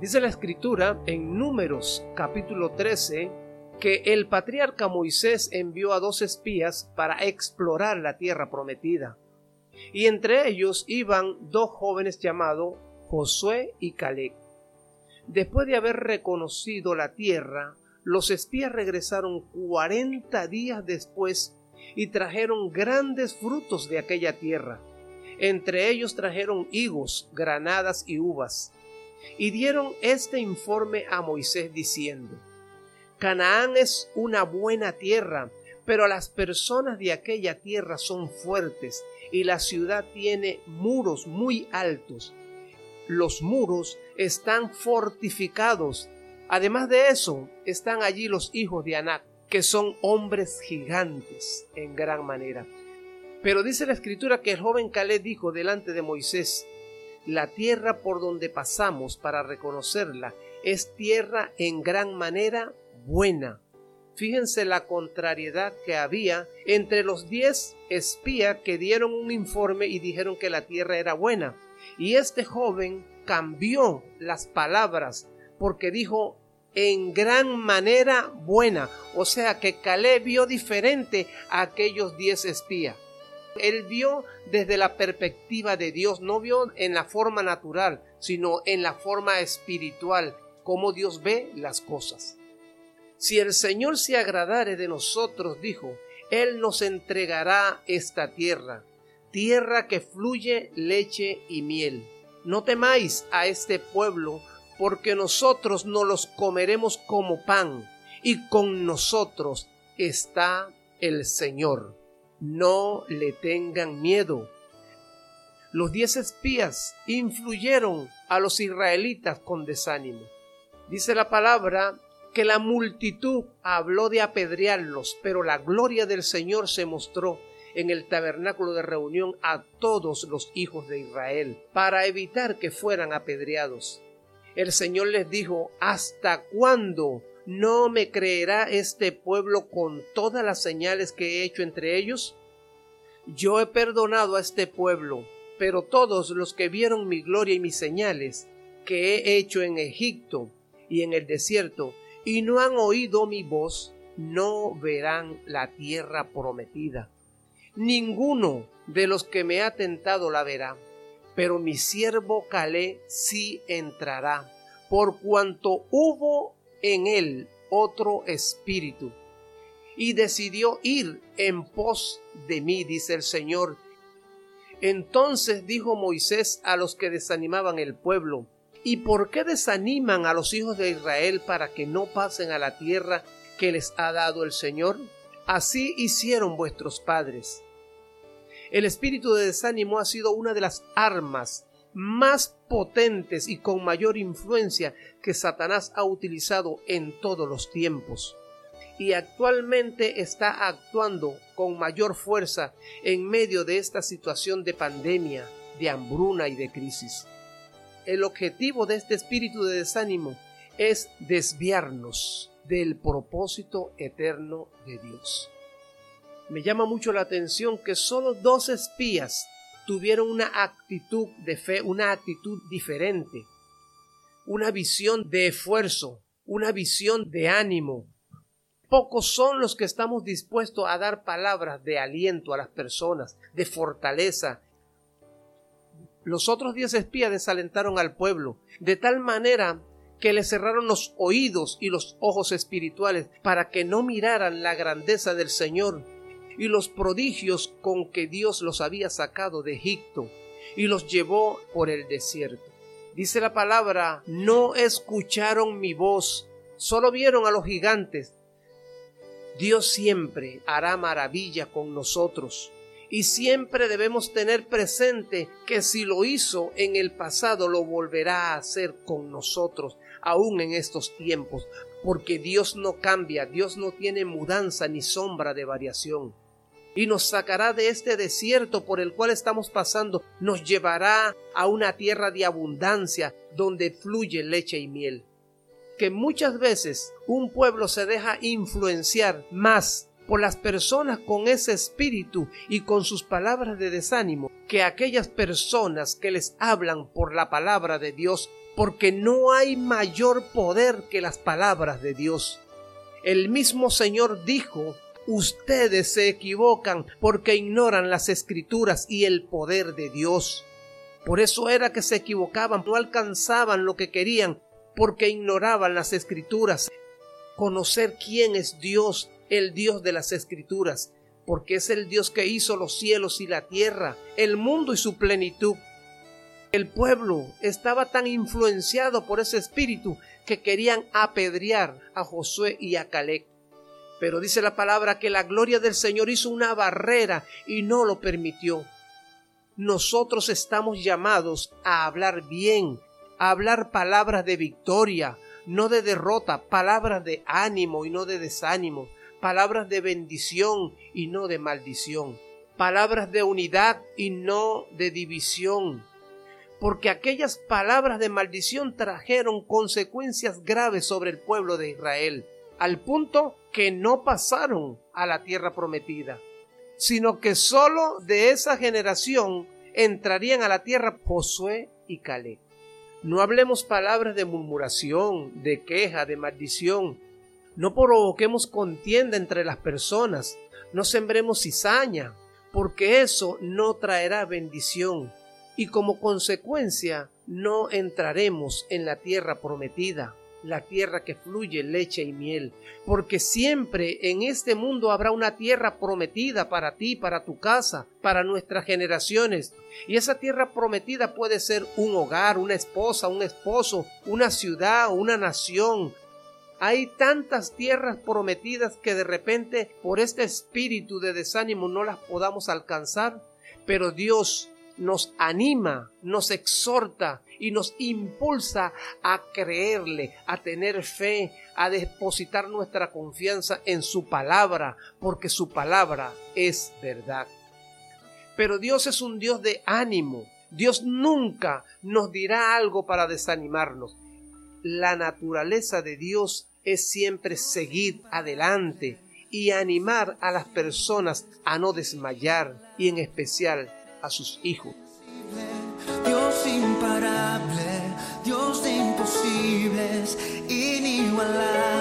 Dice la escritura en Números capítulo 13 que el patriarca Moisés envió a dos espías para explorar la tierra prometida. Y entre ellos iban dos jóvenes llamados Josué y Caleb. Después de haber reconocido la tierra, los espías regresaron cuarenta días después y trajeron grandes frutos de aquella tierra. Entre ellos trajeron higos, granadas y uvas. Y dieron este informe a Moisés diciendo, Canaán es una buena tierra, pero las personas de aquella tierra son fuertes y la ciudad tiene muros muy altos. Los muros están fortificados. Además de eso, están allí los hijos de Anac, que son hombres gigantes en gran manera. Pero dice la escritura que el joven Caleb dijo delante de Moisés, la tierra por donde pasamos para reconocerla es tierra en gran manera buena. Fíjense la contrariedad que había entre los diez espías que dieron un informe y dijeron que la tierra era buena. Y este joven cambió las palabras porque dijo en gran manera buena. O sea que Caleb vio diferente a aquellos diez espías. Él vio desde la perspectiva de Dios, no vio en la forma natural, sino en la forma espiritual, como Dios ve las cosas. Si el Señor se agradare de nosotros, dijo, Él nos entregará esta tierra, tierra que fluye leche y miel. No temáis a este pueblo, porque nosotros no los comeremos como pan, y con nosotros está el Señor no le tengan miedo. Los diez espías influyeron a los israelitas con desánimo. Dice la palabra que la multitud habló de apedrearlos, pero la gloria del Señor se mostró en el tabernáculo de reunión a todos los hijos de Israel, para evitar que fueran apedreados. El Señor les dijo, ¿hasta cuándo ¿No me creerá este pueblo con todas las señales que he hecho entre ellos? Yo he perdonado a este pueblo, pero todos los que vieron mi gloria y mis señales que he hecho en Egipto y en el desierto, y no han oído mi voz, no verán la tierra prometida. Ninguno de los que me ha tentado la verá, pero mi siervo Calé sí entrará, por cuanto hubo en él otro espíritu, y decidió ir en pos de mí, dice el Señor. Entonces dijo Moisés a los que desanimaban el pueblo, ¿y por qué desaniman a los hijos de Israel para que no pasen a la tierra que les ha dado el Señor? Así hicieron vuestros padres. El espíritu de desánimo ha sido una de las armas más potentes y con mayor influencia que Satanás ha utilizado en todos los tiempos y actualmente está actuando con mayor fuerza en medio de esta situación de pandemia, de hambruna y de crisis. El objetivo de este espíritu de desánimo es desviarnos del propósito eterno de Dios. Me llama mucho la atención que solo dos espías tuvieron una actitud de fe, una actitud diferente, una visión de esfuerzo, una visión de ánimo. Pocos son los que estamos dispuestos a dar palabras de aliento a las personas, de fortaleza. Los otros diez espías desalentaron al pueblo, de tal manera que le cerraron los oídos y los ojos espirituales para que no miraran la grandeza del Señor y los prodigios con que Dios los había sacado de Egipto y los llevó por el desierto. Dice la palabra, no escucharon mi voz, solo vieron a los gigantes. Dios siempre hará maravilla con nosotros y siempre debemos tener presente que si lo hizo en el pasado lo volverá a hacer con nosotros, aún en estos tiempos, porque Dios no cambia, Dios no tiene mudanza ni sombra de variación y nos sacará de este desierto por el cual estamos pasando, nos llevará a una tierra de abundancia donde fluye leche y miel. Que muchas veces un pueblo se deja influenciar más por las personas con ese espíritu y con sus palabras de desánimo que aquellas personas que les hablan por la palabra de Dios porque no hay mayor poder que las palabras de Dios. El mismo Señor dijo, ustedes se equivocan porque ignoran las escrituras y el poder de Dios. Por eso era que se equivocaban, no alcanzaban lo que querían, porque ignoraban las escrituras. Conocer quién es Dios, el Dios de las escrituras, porque es el Dios que hizo los cielos y la tierra, el mundo y su plenitud. El pueblo estaba tan influenciado por ese espíritu que querían apedrear a Josué y a Caleb. Pero dice la palabra que la gloria del Señor hizo una barrera y no lo permitió. Nosotros estamos llamados a hablar bien, a hablar palabras de victoria, no de derrota, palabras de ánimo y no de desánimo, palabras de bendición y no de maldición, palabras de unidad y no de división, porque aquellas palabras de maldición trajeron consecuencias graves sobre el pueblo de Israel, al punto que no pasaron a la tierra prometida sino que sólo de esa generación entrarían a la tierra Josué y Caleb. No hablemos palabras de murmuración, de queja, de maldición. No provoquemos contienda entre las personas. No sembremos cizaña, porque eso no traerá bendición. Y como consecuencia no entraremos en la tierra prometida la tierra que fluye leche y miel, porque siempre en este mundo habrá una tierra prometida para ti, para tu casa, para nuestras generaciones. Y esa tierra prometida puede ser un hogar, una esposa, un esposo, una ciudad, una nación. Hay tantas tierras prometidas que de repente por este espíritu de desánimo no las podamos alcanzar, pero Dios nos anima, nos exhorta y nos impulsa a creerle, a tener fe, a depositar nuestra confianza en su palabra, porque su palabra es verdad. Pero Dios es un Dios de ánimo. Dios nunca nos dirá algo para desanimarnos. La naturaleza de Dios es siempre seguir adelante y animar a las personas a no desmayar y en especial a sus hijos. Dios imparable, Dios de imposibles, inigualable